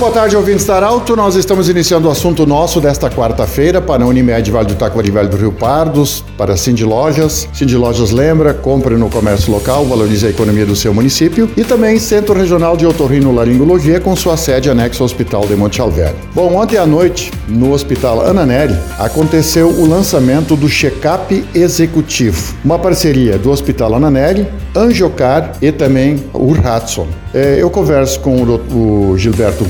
Boa tarde, ouvintes da Arauto. Nós estamos iniciando o assunto nosso desta quarta-feira para a Unimed Vale do Taquari Velho do Rio Pardos, para a Cindy Lojas. Cindy Lojas lembra, compre no comércio local, valorize a economia do seu município. E também Centro Regional de Otorrino Laringologia, com sua sede anexa ao Hospital de Monte Alverne. Bom, ontem à noite, no Hospital Ana Nery, aconteceu o lançamento do Check-up Executivo, uma parceria do Hospital Ana Nery, Angiocar e também o Hudson. É, eu converso com o, Gilberto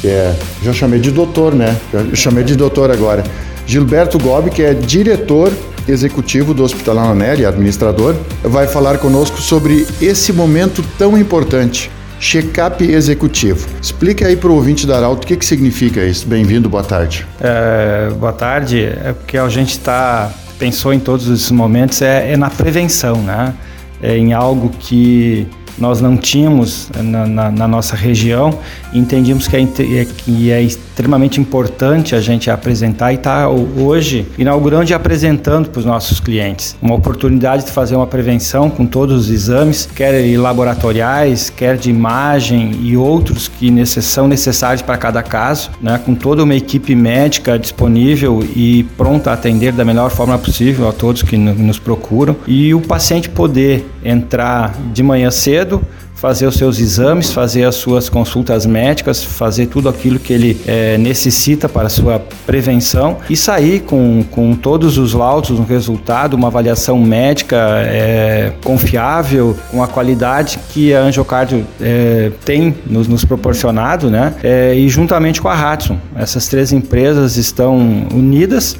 Que é. Já chamei de doutor, né? Já chamei de doutor agora. Gilberto Gobi, que é diretor executivo do Hospital Ana Nery, administrador, vai falar conosco sobre esse momento tão importante. Check-up executivo. Explica aí para o ouvinte da Arauto o que, que significa isso. Bem-vindo, boa tarde. É, boa tarde. É porque a gente está pensou em todos esses momentos é, é na prevenção, né? É em algo que nós não tínhamos na, na, na nossa região e entendíamos que é, é, que é extremamente importante a gente apresentar e estar tá hoje inaugurando e apresentando para os nossos clientes. Uma oportunidade de fazer uma prevenção com todos os exames, quer laboratoriais, quer de imagem e outros que são necessários para cada caso, né, com toda uma equipe médica disponível e pronta a atender da melhor forma possível a todos que nos procuram e o paciente poder entrar de manhã cedo fazer os seus exames, fazer as suas consultas médicas, fazer tudo aquilo que ele é, necessita para a sua prevenção e sair com, com todos os laudos, um resultado, uma avaliação médica é, confiável, com a qualidade que a Angiocardio é, tem nos, nos, proporcionado, né? E juntamente com a Hudson. Essas três empresas estão unidas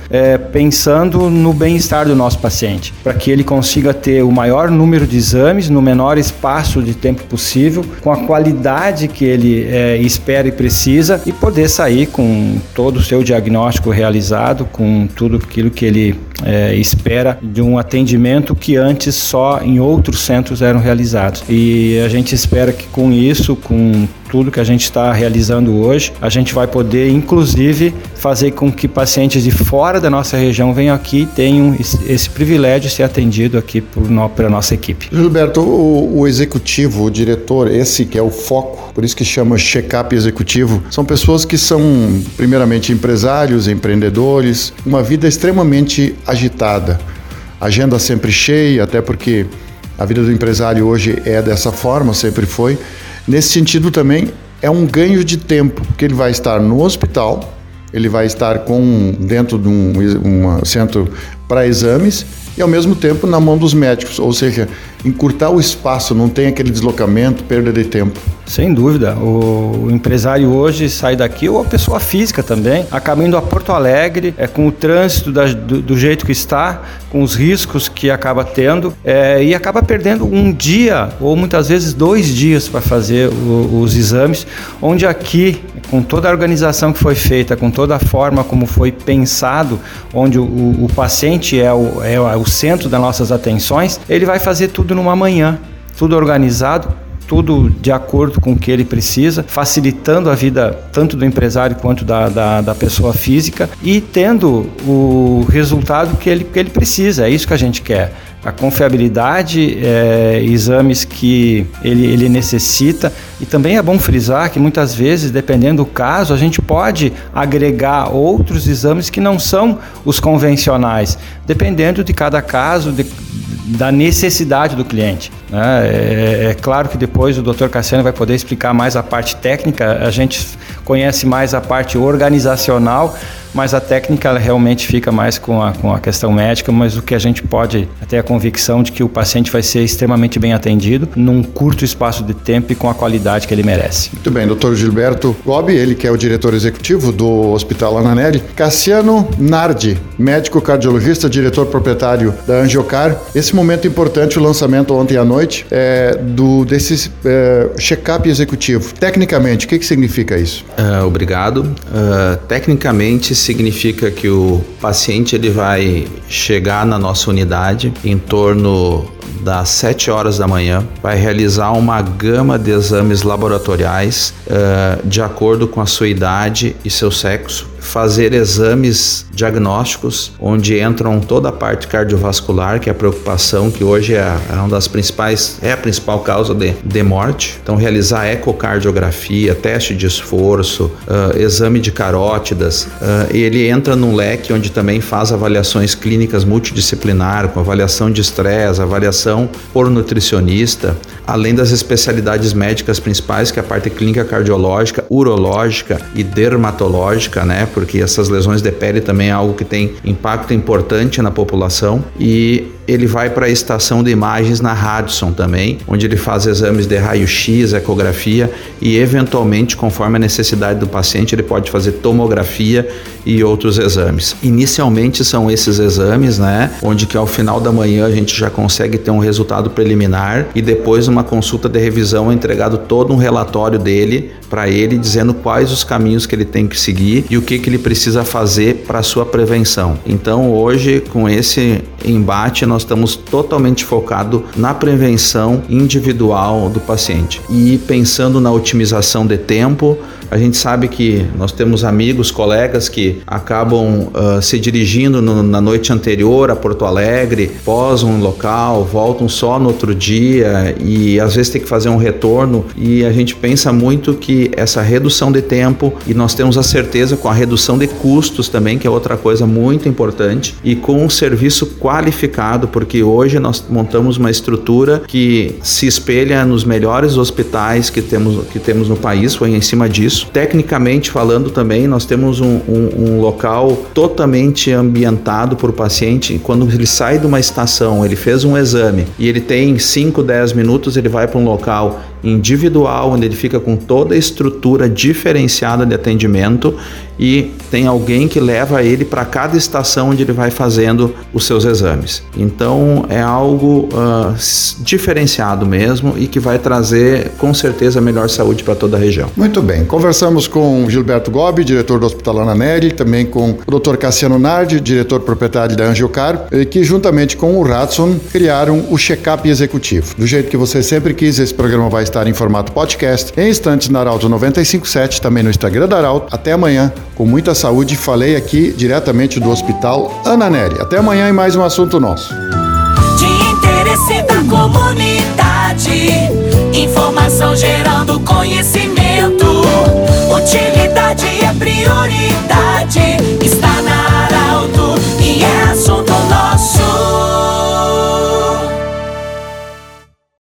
pensando no bem-estar do nosso paciente, para que ele consiga ter o maior número de exames no menor espaço de tempo possível, com a qualidade que ele é, espera e precisa e poder sair com todo o seu diagnóstico realizado, com tudo aquilo que ele é, espera de um atendimento que antes só em outros centros eram realizados. E a gente espera que com isso, com tudo que a gente está realizando hoje, a gente vai poder, inclusive, fazer com que pacientes de fora da nossa região venham aqui e tenham esse privilégio de ser atendido aqui por no, pela nossa equipe. Gilberto, o, o executivo, o diretor, esse que é o foco, por isso que chama check-up executivo, são pessoas que são, primeiramente, empresários, empreendedores, uma vida extremamente agitada, agenda sempre cheia, até porque a vida do empresário hoje é dessa forma, sempre foi. Nesse sentido também é um ganho de tempo, porque ele vai estar no hospital, ele vai estar com dentro de um, um centro para exames e ao mesmo tempo na mão dos médicos, ou seja, encurtar o espaço, não tem aquele deslocamento, perda de tempo. Sem dúvida. O empresário hoje sai daqui, ou a pessoa física também, acaba indo a Porto Alegre, é, com o trânsito da, do, do, jeito que está, com os riscos que acaba tendo, é, e acaba perdendo um dia, ou muitas vezes dois dias para fazer o, os exames, onde aqui, com toda a organização que foi feita, com toda a forma como foi pensado, onde o, o paciente é o, é o centro das nossas atenções, ele vai fazer tudo numa manhã, tudo organizado, tudo de acordo com o que ele precisa, facilitando a vida tanto do empresário quanto da, da, da, pessoa física e tendo o resultado que ele, que ele precisa. É isso que a gente quer. A confiabilidade, é, exames que ele, ele necessita. E também é bom frisar que muitas vezes, dependendo do caso, a gente pode agregar outros exames que não são os convencionais, dependendo de cada caso, de, da necessidade do cliente. Né? É, é, claro que depois o Dr. Cassiano vai poder explicar mais a parte técnica, a gente conhece mais a parte organizacional, mas a técnica ela realmente fica mais com a, com a questão médica, mas o que a gente pode ter a convicção de que o paciente vai ser extremamente bem atendido num curto espaço de tempo e com a qualidade que ele merece. Muito bem, doutor Gilberto Gobi, ele que é o diretor executivo do Hospital Ananelli, Cassiano Nardi, médico cardiologista, diretor proprietário da Angiocar. Esse momento importante, o lançamento ontem à noite é, do desse é, check-up executivo. Tecnicamente, o que, que significa isso? Uh, obrigado. Uh, tecnicamente significa que o paciente ele vai chegar na nossa unidade em torno das 7 horas da manhã, vai realizar uma gama de exames laboratoriais uh, de acordo com a sua idade e seu sexo fazer exames diagnósticos, onde entram toda a parte cardiovascular, que é a preocupação que hoje é, é uma das principais, é a principal causa de, de morte. Então, realizar ecocardiografia, teste de esforço, uh, exame de carótidas. Uh, ele entra num leque onde também faz avaliações clínicas multidisciplinar, com avaliação de estresse, avaliação por nutricionista, além das especialidades médicas principais, que é a parte clínica cardiológica, urológica e dermatológica, né? Porque essas lesões de pele também é algo que tem impacto importante na população e ele vai para a estação de imagens na Radisson também, onde ele faz exames de raio-x, ecografia e eventualmente, conforme a necessidade do paciente, ele pode fazer tomografia e outros exames. Inicialmente são esses exames, né, onde que ao final da manhã a gente já consegue ter um resultado preliminar e depois uma consulta de revisão é entregado todo um relatório dele para ele dizendo quais os caminhos que ele tem que seguir e o que que ele precisa fazer para sua prevenção. Então, hoje com esse embate nós estamos totalmente focados na prevenção individual do paciente. E pensando na otimização de tempo, a gente sabe que nós temos amigos, colegas que acabam uh, se dirigindo no, na noite anterior a Porto Alegre, posam um local, voltam só no outro dia e às vezes tem que fazer um retorno. E a gente pensa muito que essa redução de tempo e nós temos a certeza com a redução de custos também, que é outra coisa muito importante, e com um serviço qualificado, porque hoje nós montamos uma estrutura que se espelha nos melhores hospitais que temos, que temos no país, foi em cima disso isso. Tecnicamente falando também, nós temos um, um, um local totalmente ambientado para o paciente. Quando ele sai de uma estação, ele fez um exame e ele tem 5, 10 minutos, ele vai para um local individual, onde ele fica com toda a estrutura diferenciada de atendimento e tem alguém que leva ele para cada estação onde ele vai fazendo os seus exames. Então é algo uh, diferenciado mesmo e que vai trazer com certeza melhor saúde para toda a região. Muito bem, conversamos com Gilberto Gobi, diretor do Hospital Ana Nery, também com o Dr. Cassiano Nardi, diretor proprietário da Angiocar, que juntamente com o Ratson criaram o check-up executivo. Do jeito que você sempre quis, esse programa vai estar em formato podcast em instantes na Arauto 957, também no Instagram da Arauto. Até amanhã, com muita saúde. Falei aqui diretamente do Hospital Ana Nery. Até amanhã em mais um assunto nosso. De interesse da comunidade, informação gerando conhecimento priorità